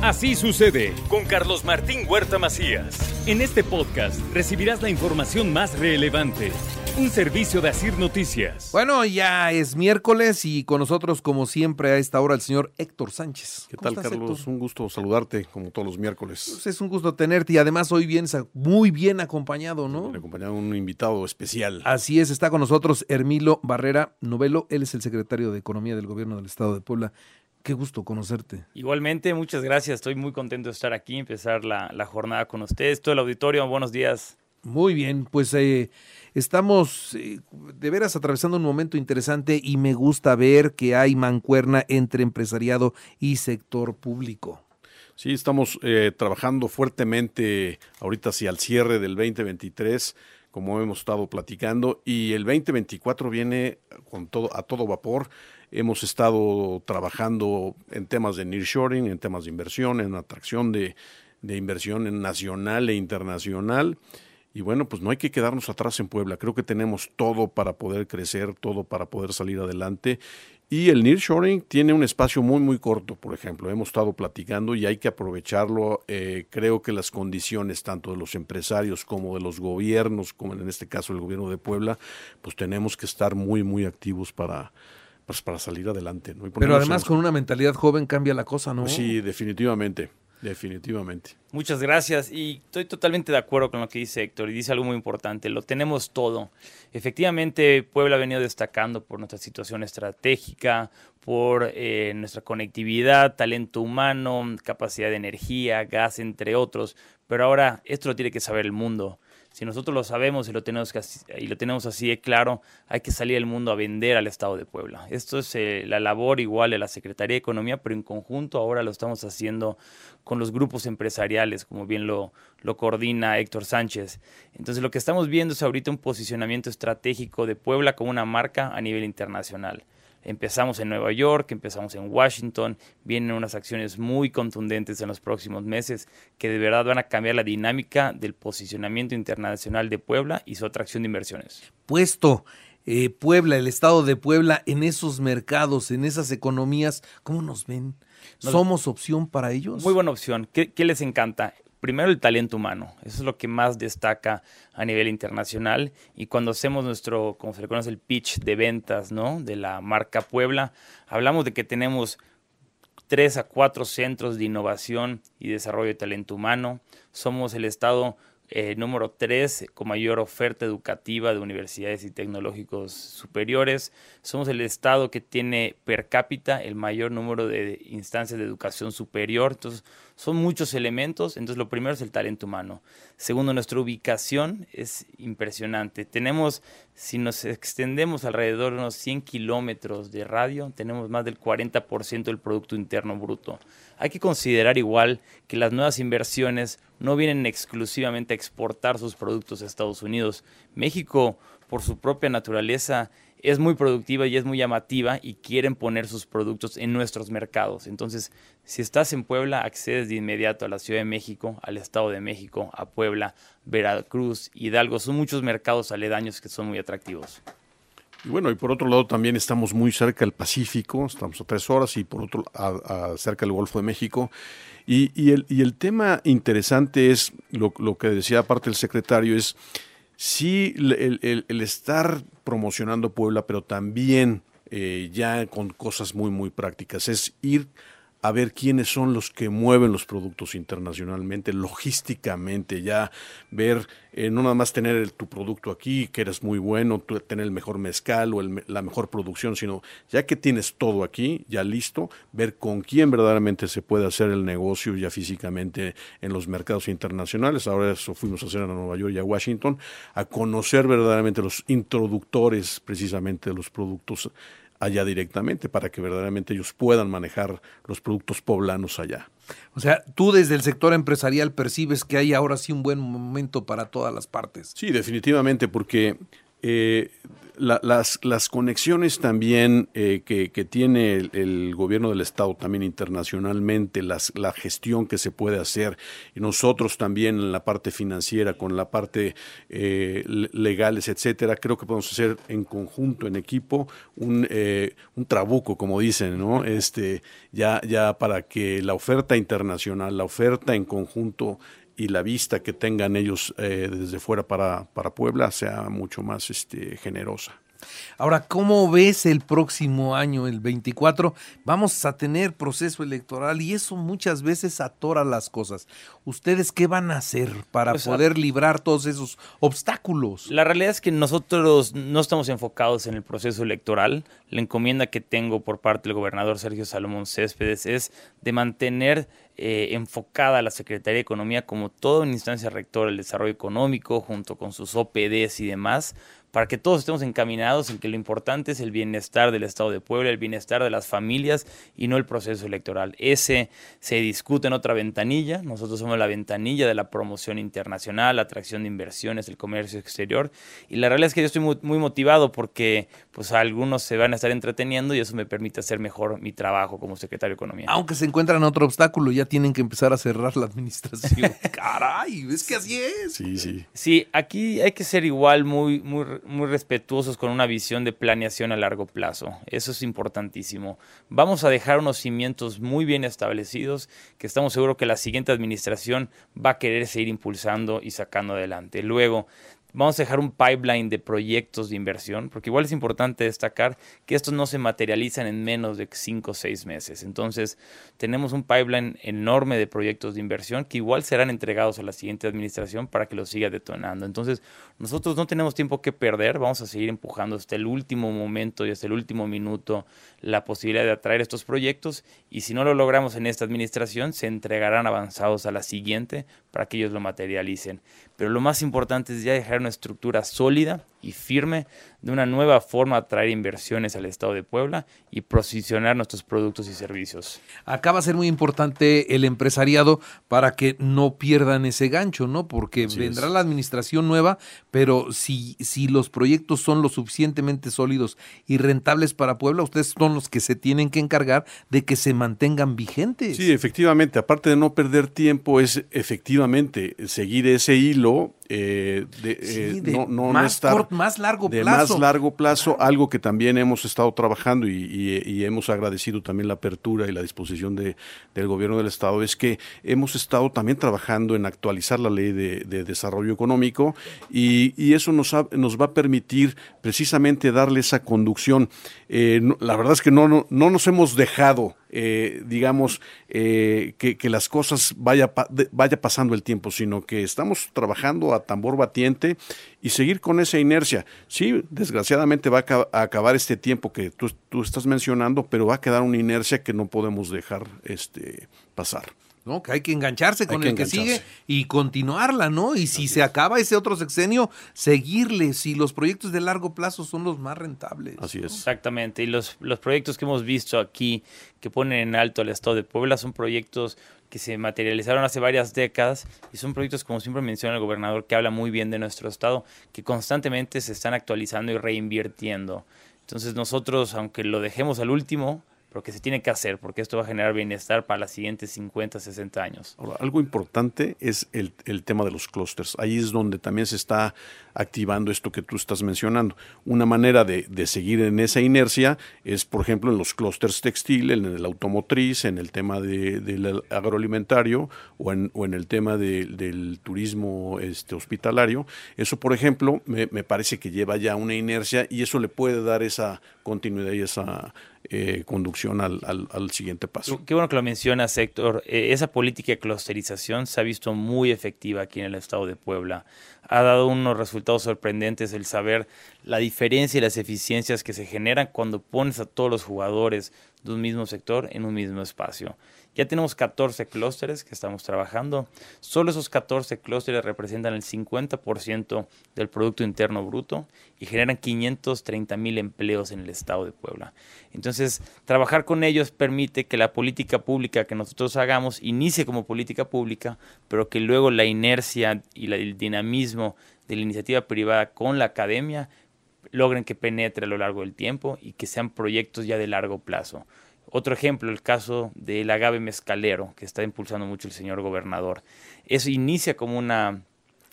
Así sucede con Carlos Martín Huerta Macías. En este podcast recibirás la información más relevante. Un servicio de Asir Noticias. Bueno, ya es miércoles y con nosotros, como siempre, a esta hora el señor Héctor Sánchez. ¿Qué tal, Carlos? Un gusto saludarte, como todos los miércoles. Pues es un gusto tenerte y además hoy vienes muy bien acompañado, ¿no? acompañado un invitado especial. Así es, está con nosotros Hermilo Barrera Novelo. Él es el secretario de Economía del Gobierno del Estado de Puebla. Qué gusto conocerte. Igualmente, muchas gracias. Estoy muy contento de estar aquí, empezar la, jornada con ustedes. Todo el auditorio, buenos días. Muy bien, pues eh, estamos eh, de veras atravesando un momento interesante y me gusta ver que hay mancuerna entre empresariado y sector público. Sí, estamos eh, trabajando fuertemente ahorita hacia el cierre del 2023 como hemos estado platicando, y el 2024 viene con todo, a todo vapor. Hemos estado trabajando en temas de nearshoring, en temas de inversión, en atracción de, de inversión nacional e internacional. Y bueno, pues no hay que quedarnos atrás en Puebla. Creo que tenemos todo para poder crecer, todo para poder salir adelante. Y el nearshoring tiene un espacio muy, muy corto, por ejemplo. Hemos estado platicando y hay que aprovecharlo. Eh, creo que las condiciones, tanto de los empresarios como de los gobiernos, como en este caso el gobierno de Puebla, pues tenemos que estar muy, muy activos para, pues, para salir adelante. Pero además con una mentalidad joven cambia la cosa, ¿no? Sí, definitivamente. Definitivamente. Muchas gracias y estoy totalmente de acuerdo con lo que dice Héctor y dice algo muy importante, lo tenemos todo. Efectivamente, Puebla ha venido destacando por nuestra situación estratégica, por eh, nuestra conectividad, talento humano, capacidad de energía, gas, entre otros, pero ahora esto lo tiene que saber el mundo. Si nosotros lo sabemos y lo tenemos, y lo tenemos así de claro, hay que salir al mundo a vender al Estado de Puebla. Esto es eh, la labor igual de la Secretaría de Economía, pero en conjunto ahora lo estamos haciendo con los grupos empresariales, como bien lo, lo coordina Héctor Sánchez. Entonces lo que estamos viendo es ahorita un posicionamiento estratégico de Puebla como una marca a nivel internacional. Empezamos en Nueva York, empezamos en Washington, vienen unas acciones muy contundentes en los próximos meses que de verdad van a cambiar la dinámica del posicionamiento internacional de Puebla y su atracción de inversiones. Puesto eh, Puebla, el estado de Puebla, en esos mercados, en esas economías, ¿cómo nos ven? ¿Somos opción para ellos? Muy buena opción. ¿Qué, ¿Qué, les encanta? Primero el talento humano, eso es lo que más destaca a nivel internacional y cuando hacemos nuestro, como se le conoce, el pitch de ventas, ¿no? De la marca Puebla, hablamos de que tenemos tres a cuatro centros de innovación y desarrollo de talento humano, somos el estado eh, número tres con mayor oferta educativa de universidades y tecnológicos superiores. Somos el estado que tiene per cápita el mayor número de instancias de educación superior. Entonces, son muchos elementos. Entonces, lo primero es el talento humano. Segundo, nuestra ubicación es impresionante. Tenemos, si nos extendemos alrededor de unos 100 kilómetros de radio, tenemos más del 40% del Producto Interno Bruto. Hay que considerar igual que las nuevas inversiones no vienen exclusivamente a exportar sus productos a Estados Unidos. México, por su propia naturaleza, es muy productiva y es muy llamativa y quieren poner sus productos en nuestros mercados. Entonces, si estás en Puebla, accedes de inmediato a la Ciudad de México, al Estado de México, a Puebla, Veracruz, Hidalgo. Son muchos mercados aledaños que son muy atractivos. Y bueno, y por otro lado también estamos muy cerca del Pacífico, estamos a tres horas y por otro a, cerca del Golfo de México. Y, y, el, y el tema interesante es, lo, lo que decía aparte el secretario, es sí el, el, estar promocionando Puebla, pero también eh, ya con cosas muy, muy prácticas, es ir a ver quiénes son los que mueven los productos internacionalmente, logísticamente, ya ver, eh, no nada más tener tu producto aquí, que eres muy bueno, tener el mejor mezcal o la mejor producción, sino ya que tienes todo aquí, ya listo, ver con quién verdaderamente se puede hacer el negocio ya físicamente en los mercados internacionales. Ahora eso fuimos a hacer a Nueva York y a Washington, a conocer verdaderamente los introductores precisamente de los productos allá directamente para que verdaderamente ellos puedan manejar los productos poblanos allá. O sea, tú desde el sector empresarial percibes que hay ahora sí un buen momento para todas las partes. Sí, definitivamente, porque eh, las, las conexiones también eh, que, tiene el, gobierno del Estado, también internacionalmente, la gestión que se puede hacer, y nosotros también en la parte financiera, con la parte eh, legales, etcétera, creo que podemos hacer en conjunto, en equipo, un, eh, un trabuco, como dicen, ¿no? Este, ya, ya para que la oferta internacional, la oferta en conjunto y la vista que tengan ellos eh, desde fuera para, para Puebla sea mucho más este, generosa. Ahora, ¿cómo ves el próximo año, el 24? Vamos a tener proceso electoral y eso muchas veces atora las cosas. ¿Ustedes qué van a hacer para pues, poder librar todos esos obstáculos? La realidad es que nosotros no estamos enfocados en el proceso electoral. La encomienda que tengo por parte del gobernador Sergio Salomón Céspedes es de mantener eh, enfocada la Secretaría de Economía como toda una instancia rectora del desarrollo económico, junto con sus OPDs y demás, para que todos estemos encaminados en que lo importante es el bienestar del Estado de Puebla, el bienestar de las familias y no el proceso electoral. Ese se discute en otra ventanilla. Nosotros somos la ventanilla de la promoción internacional, la atracción de inversiones, el comercio exterior. Y la realidad es que yo estoy muy, muy motivado porque pues algunos se van a estar entreteniendo y eso me permite hacer mejor mi trabajo como secretario de Economía. Aunque se encuentran otro obstáculo, ya tienen que empezar a cerrar la administración. Caray, es que así es. Sí, sí. Sí, aquí hay que ser igual muy, muy muy respetuosos con una visión de planeación a largo plazo. Eso es importantísimo. Vamos a dejar unos cimientos muy bien establecidos que estamos seguros que la siguiente administración va a querer seguir impulsando y sacando adelante. Luego, Vamos a dejar un pipeline de proyectos de inversión, porque igual es importante destacar que estos no se materializan en menos de 5 o 6 meses. Entonces, tenemos un pipeline enorme de proyectos de inversión que igual serán entregados a la siguiente administración para que lo siga detonando. Entonces, nosotros no tenemos tiempo que perder, vamos a seguir empujando hasta el último momento y hasta el último minuto la posibilidad de atraer estos proyectos y si no lo logramos en esta administración, se entregarán avanzados a la siguiente para que ellos lo materialicen. Pero lo más importante es ya dejar una estructura sólida y firme de una nueva forma de atraer inversiones al Estado de Puebla y posicionar nuestros productos y servicios. Acá va a ser muy importante el empresariado para que no pierdan ese gancho, ¿no? Porque vendrá la administración nueva, pero si, si los proyectos son lo suficientemente sólidos y rentables para Puebla, ustedes son los que se tienen que encargar de que se mantengan vigentes. Sí, efectivamente, aparte de no perder tiempo, es efectivamente seguir ese hilo eh, de, eh, no, no, más, más largo de más largo plazo, algo que también hemos estado trabajando y, hemos agradecido también la apertura y la disposición de, del gobierno del Estado, es que hemos estado también trabajando en actualizar la ley de, desarrollo económico y, eso nos, nos va a permitir precisamente darle esa conducción. Eh, la verdad es que no, no, no nos hemos dejado eh, digamos, eh, que, las cosas vaya, vaya pasando el tiempo, sino que estamos trabajando a tambor batiente y seguir con esa inercia. Sí, desgraciadamente va a, acabar este tiempo que tú, tú, estás mencionando, pero va a quedar una inercia que no podemos dejar este, pasar. ¿No? Que hay que engancharse con el que sigue y continuarla, ¿no? Y si se acaba ese otro sexenio, seguirle, si los proyectos de largo plazo son los más rentables. Así es. Exactamente, y los, los proyectos que hemos visto aquí, que ponen en alto al Estado de Puebla, son proyectos que se materializaron hace varias décadas y son proyectos, como siempre menciona el gobernador, que habla muy bien de nuestro Estado, que constantemente se están actualizando y reinvirtiendo. Entonces nosotros, aunque lo dejemos al último, pero que se tiene que hacer, porque esto va a generar bienestar para las siguientes 50, 60 años. Algo importante es el, tema de los clústeres. Ahí es donde también se está activando esto que tú estás mencionando. Una manera de, seguir en esa inercia es, por ejemplo, en los clústeres textil, en el automotriz, en el tema del agroalimentario o en, o en el tema del turismo este, hospitalario. Eso, por ejemplo, me, me parece que lleva ya una inercia y eso le puede dar esa continuidad y esa eh, conducción al, al, siguiente paso. Qué bueno que lo mencionas, Héctor. Eh, esa política de clusterización se ha visto muy efectiva aquí en el estado de Puebla. Ha dado unos resultados sorprendentes el saber la diferencia y las eficiencias que se generan cuando pones a todos los jugadores de un mismo sector en un mismo espacio. Ya tenemos 14 clústeres que estamos trabajando. Solo esos 14 clústeres representan el 50% del Producto Interno Bruto y generan 530 mil empleos en el estado de Puebla. Entonces, trabajar con ellos permite que la política pública que nosotros hagamos inicie como política pública, pero que luego la inercia y el dinamismo de la iniciativa privada con la academia logren que penetre a lo largo del tiempo y que sean proyectos ya de largo plazo. Otro ejemplo, el caso del agave mezcalero, que está impulsando mucho el señor gobernador. Eso inicia como una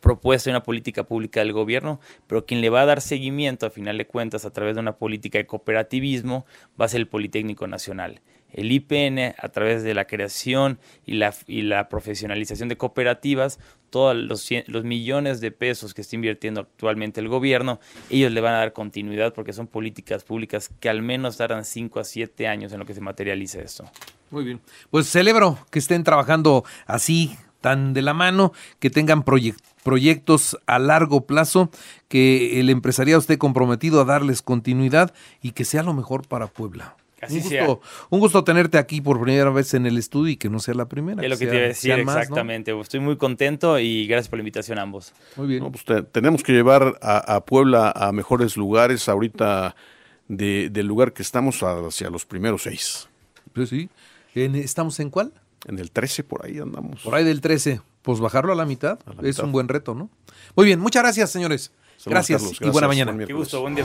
propuesta y una política pública del gobierno, pero quien le va a dar seguimiento a final de cuentas a través de una política de cooperativismo va a ser el Politécnico Nacional. El IPN, a través de la creación y la, y la profesionalización de cooperativas, todos los, los, millones de pesos que está invirtiendo actualmente el gobierno, ellos le van a dar continuidad porque son políticas públicas que al menos darán 5 a 7 años en lo que se materialice esto. Muy bien. Pues celebro que estén trabajando así, tan de la mano, que tengan proyectos a largo plazo, que el empresariado esté comprometido a darles continuidad y que sea lo mejor para Puebla un, gusto, un gusto tenerte aquí por primera vez en el estudio y que no sea la primera. Es lo que, te iba a decir, exactamente. Estoy muy contento y gracias por la invitación a ambos. Muy bien. pues tenemos que llevar a, Puebla a mejores lugares ahorita del lugar que estamos hacia los primeros seis. Pues sí. ¿Estamos en cuál? En el 13, por ahí andamos. Por ahí del 13. Pues bajarlo a la mitad, es un buen reto, ¿no? Muy bien, muchas gracias, señores. Gracias, y buena mañana. Qué gusto, buen día.